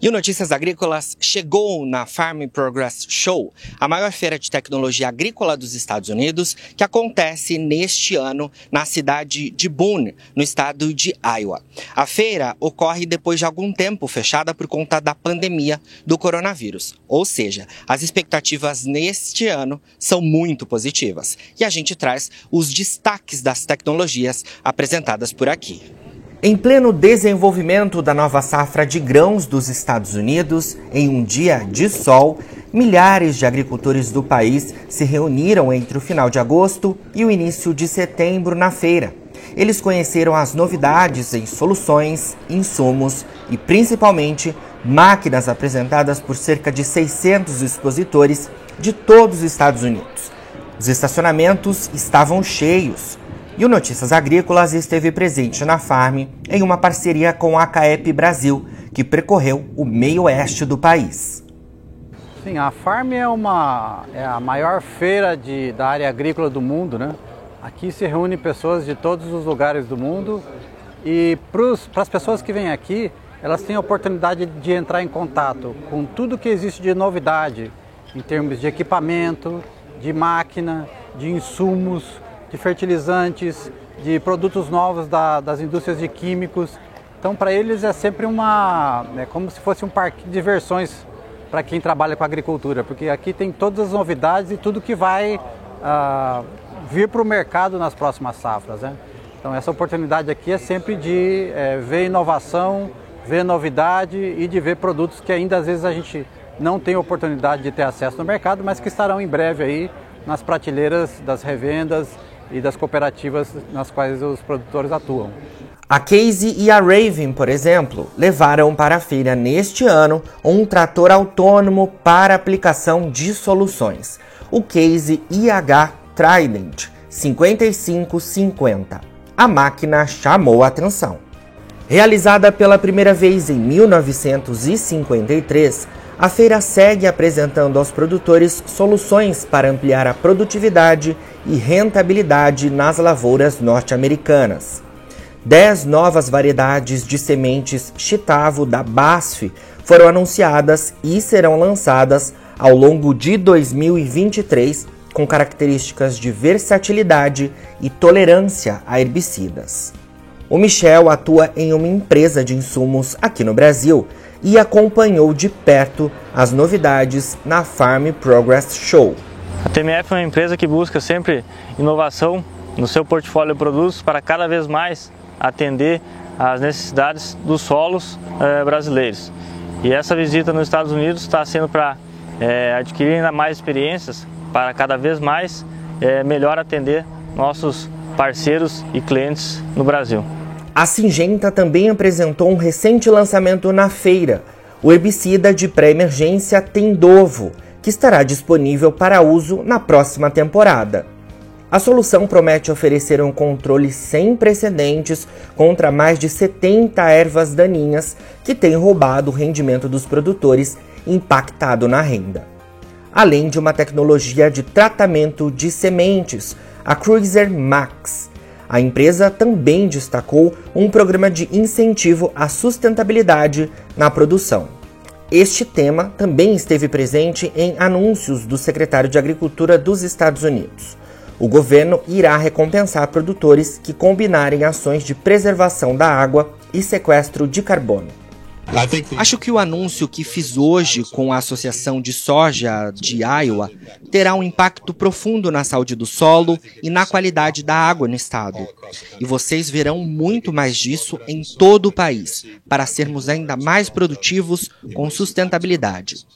E o Notícias Agrícolas chegou na Farm Progress Show, a maior feira de tecnologia agrícola dos Estados Unidos, que acontece neste ano na cidade de Boone, no estado de Iowa. A feira ocorre depois de algum tempo fechada por conta da pandemia do coronavírus, ou seja, as expectativas neste ano são muito positivas. E a gente traz os destaques das tecnologias apresentadas por aqui. Em pleno desenvolvimento da nova safra de grãos dos Estados Unidos, em um dia de sol, milhares de agricultores do país se reuniram entre o final de agosto e o início de setembro na feira. Eles conheceram as novidades em soluções, insumos e, principalmente, máquinas apresentadas por cerca de 600 expositores de todos os Estados Unidos. Os estacionamentos estavam cheios e o Notícias Agrícolas esteve presente na Farm em uma parceria com a CAEP Brasil, que percorreu o meio oeste do país. Sim, a Farm é, uma, é a maior feira de, da área agrícola do mundo, né? Aqui se reúnem pessoas de todos os lugares do mundo e para as pessoas que vêm aqui, elas têm a oportunidade de entrar em contato com tudo que existe de novidade em termos de equipamento, de máquina, de insumos, de fertilizantes, de produtos novos da, das indústrias de químicos. Então, para eles é sempre uma, é como se fosse um parque de diversões para quem trabalha com agricultura, porque aqui tem todas as novidades e tudo que vai ah, vir para o mercado nas próximas safras. Né? Então, essa oportunidade aqui é sempre de é, ver inovação, ver novidade e de ver produtos que ainda às vezes a gente não tem oportunidade de ter acesso no mercado, mas que estarão em breve aí nas prateleiras das revendas e das cooperativas nas quais os produtores atuam. A Casey e a Raven, por exemplo, levaram para a feira neste ano um trator autônomo para aplicação de soluções, o Casey IH Trident 5550. A máquina chamou a atenção. Realizada pela primeira vez em 1953, a feira segue apresentando aos produtores soluções para ampliar a produtividade e rentabilidade nas lavouras norte-americanas. Dez novas variedades de sementes Chitavo da BASF foram anunciadas e serão lançadas ao longo de 2023 com características de versatilidade e tolerância a herbicidas. O Michel atua em uma empresa de insumos aqui no Brasil e acompanhou de perto as novidades na Farm Progress Show. A TMF é uma empresa que busca sempre inovação no seu portfólio de produtos para cada vez mais atender às necessidades dos solos eh, brasileiros. E essa visita nos Estados Unidos está sendo para eh, adquirir ainda mais experiências para cada vez mais eh, melhor atender nossos parceiros e clientes no Brasil. A Singenta também apresentou um recente lançamento na feira, o herbicida de pré-emergência Tendovo, que estará disponível para uso na próxima temporada. A solução promete oferecer um controle sem precedentes contra mais de 70 ervas daninhas que têm roubado o rendimento dos produtores e impactado na renda. Além de uma tecnologia de tratamento de sementes, a Cruiser Max, a empresa também destacou um programa de incentivo à sustentabilidade na produção. Este tema também esteve presente em anúncios do secretário de Agricultura dos Estados Unidos. O governo irá recompensar produtores que combinarem ações de preservação da água e sequestro de carbono. Acho que o anúncio que fiz hoje com a Associação de Soja de Iowa terá um impacto profundo na saúde do solo e na qualidade da água no estado. E vocês verão muito mais disso em todo o país, para sermos ainda mais produtivos com sustentabilidade.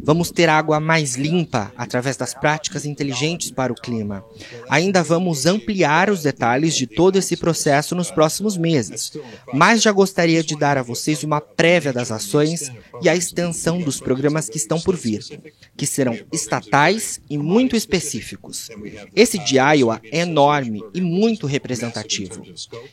Vamos ter água mais limpa através das práticas inteligentes para o clima. Ainda vamos ampliar os detalhes de todo esse processo nos próximos meses, mas já gostaria de dar a vocês uma prévia das ações e a extensão dos programas que estão por vir, que serão estatais e muito específicos. Esse de Iowa é enorme e muito representativo.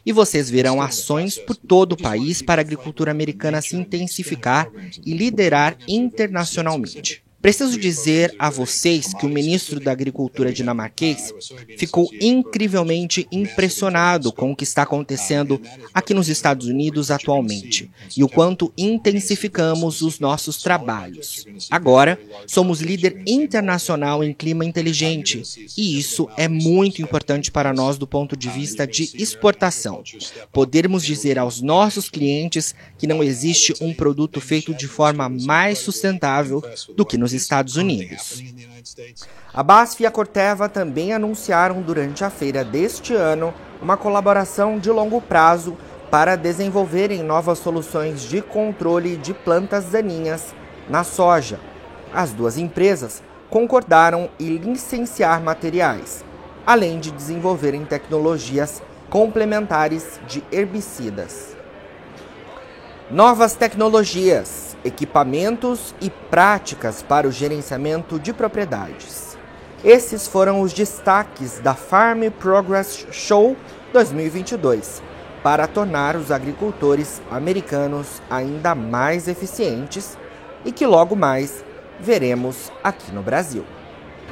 E vocês verão ações por todo o país para a agricultura americana se intensificar e liderar internacionalmente. language. Preciso dizer a vocês que o ministro da Agricultura dinamarquês ficou incrivelmente impressionado com o que está acontecendo aqui nos Estados Unidos atualmente e o quanto intensificamos os nossos trabalhos. Agora, somos líder internacional em clima inteligente e isso é muito importante para nós do ponto de vista de exportação. Podermos dizer aos nossos clientes que não existe um produto feito de forma mais sustentável do que nos nos Estados Unidos. A BASF e a Corteva também anunciaram durante a feira deste ano uma colaboração de longo prazo para desenvolverem novas soluções de controle de plantas daninhas na soja. As duas empresas concordaram em licenciar materiais, além de desenvolverem tecnologias complementares de herbicidas. Novas tecnologias equipamentos e práticas para o gerenciamento de propriedades. Esses foram os destaques da Farm Progress Show 2022 para tornar os agricultores americanos ainda mais eficientes e que logo mais veremos aqui no Brasil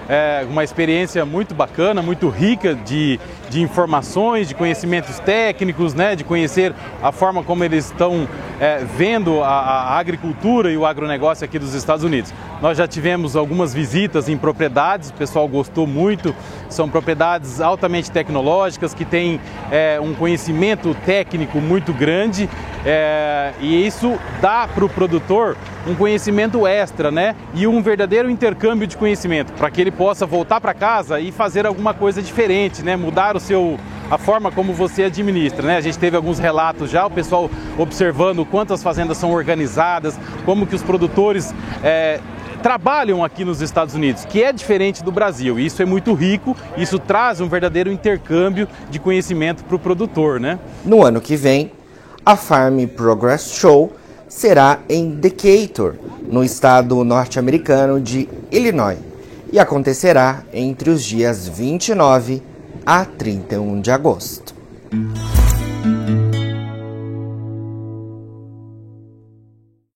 é uma experiência muito bacana, muito rica de, de informações, de conhecimentos técnicos, né, de conhecer a forma como eles estão é, vendo a, a, agricultura e o agronegócio aqui dos Estados Unidos. Nós já tivemos algumas visitas em propriedades, o pessoal gostou muito, são propriedades altamente tecnológicas que têm é, um conhecimento técnico muito grande é, e isso dá para o produtor um conhecimento extra, né? E um verdadeiro intercâmbio de conhecimento para que ele possa voltar para casa e fazer alguma coisa diferente, né? Mudar o seu a forma como você administra, né? A gente teve alguns relatos já, o pessoal observando quantas fazendas são organizadas, como que os produtores é, trabalham aqui nos Estados Unidos, que é diferente do Brasil. Isso é muito rico, isso traz um verdadeiro intercâmbio de conhecimento para o produtor, né? No ano que vem, a Farm Progress Show será em Decatur, no estado norte-americano de Illinois, e acontecerá entre os dias 29 a 31 de agosto.